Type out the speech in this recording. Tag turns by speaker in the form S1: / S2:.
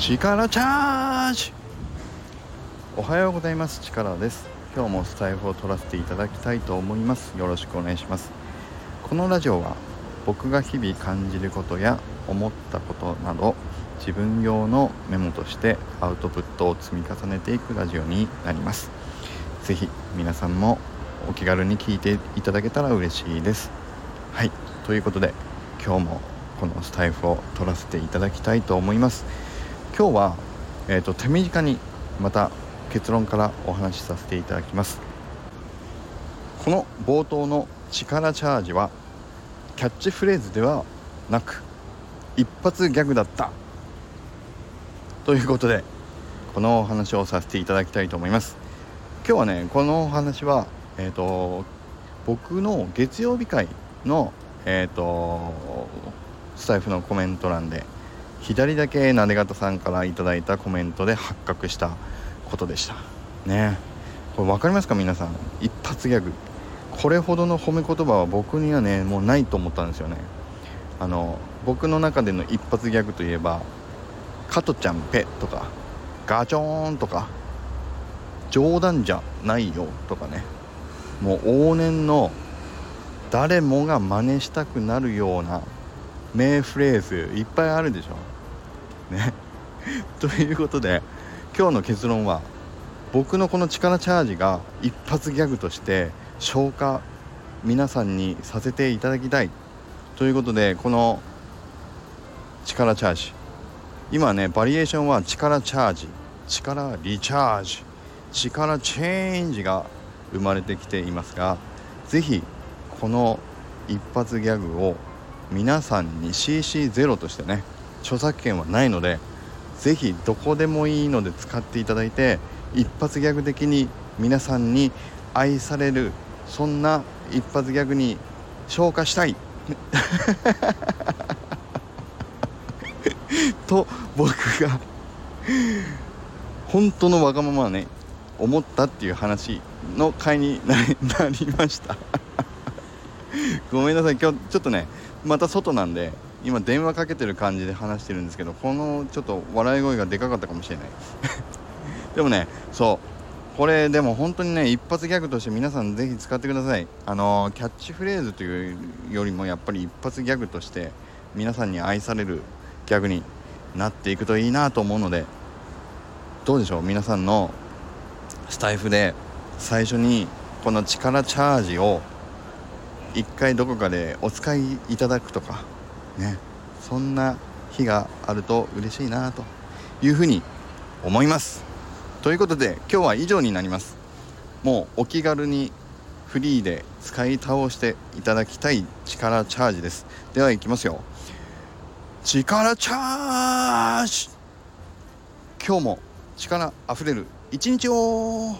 S1: 力チャージ。おはようございます。力です。今日もスタイフを取らせていただきたいと思います。よろしくお願いします。このラジオは僕が日々感じることや思ったことなど自分用のメモとしてアウトプットを積み重ねていくラジオになります。是非皆さんもお気軽に聞いていただけたら嬉しいです。はい。ということで今日もこのスタイフを取らせていただきたいと思います。今日は、えーと、手短にまた結論からお話しさせていただきます。この冒頭の力チャージはキャッチフレーズではなく一発ギャグだった。ということでこのお話をさせていただきたいと思います。今日はねこのお話はえっ、ー、と僕の月曜日会のえっ、ー、とスタイフのコメント欄で左だけなで方さんから頂いたコメントで発覚したことでした。ね。これ分かりますか皆さん？一発ギャグ。これほどの褒め言葉は僕にはねもうないと思ったんですよね。あの僕の中での一発ギャグといえば「加トちゃんペ」とか「ガチョーン」とか「冗談じゃないよ」とかね。もう往年の誰もが真似したくなるような名フレーズいっぱいあるでしょ。ね。ということで今日の結論は僕のこの力チャージが一発ギャグとして消化皆さんにさせていただきたいということでこの力チャージ今ねバリエーションは力チャージ力リチャージ力チェンジが生まれてきていますが是非この一発ギャグを皆さんに CC0 としてね著作権はないので是非どこでもいいので使っていただいて一発ギャグ的に皆さんに愛されるそんな一発ギャグに昇華したい。と僕が本当のわがままね思ったっていう話の回に なりました。ごめんなさい。今日ちょっとねまた外なんで今電話かけてる感じで話してるんですけどこのちょっと笑い声がでかかったかもしれない。でもねそう。これでも本当にね一発ギャグとして皆さんぜひ使ってください。あのキャッチフレーズというよりもやっぱり一発ギャグとして皆さんに愛されるギャグになっていくといいなと思うのでどうでしょう？皆さんのスタイフで最初にこの力チャージを一回どこかでお使いいただくとかねそんな日があると嬉しいなというふうに思います。ということで今日は以上になります。もうお気軽にフリーで使い倒していただきたい力チャージです。ではいきますよ。力チャージ。今日も力あふれる一日を